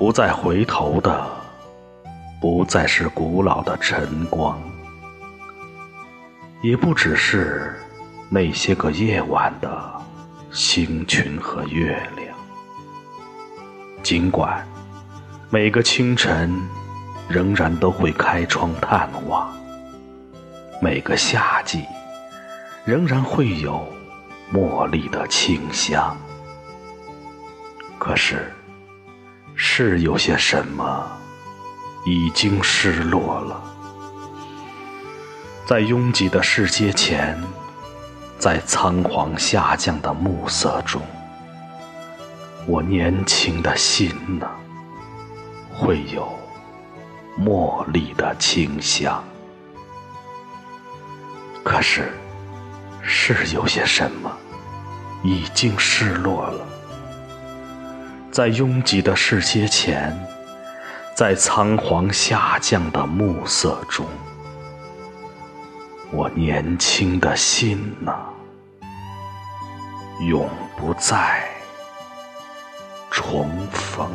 不再回头的，不再是古老的晨光，也不只是那些个夜晚的星群和月亮。尽管每个清晨仍然都会开窗探望，每个夏季仍然会有茉莉的清香。可是，是有些什么已经失落了，在拥挤的世界前，在仓皇下降的暮色中，我年轻的心呢，会有茉莉的清香。可是，是有些什么已经失落了。在拥挤的世界前，在仓皇下降的暮色中，我年轻的心呢，永不再重逢。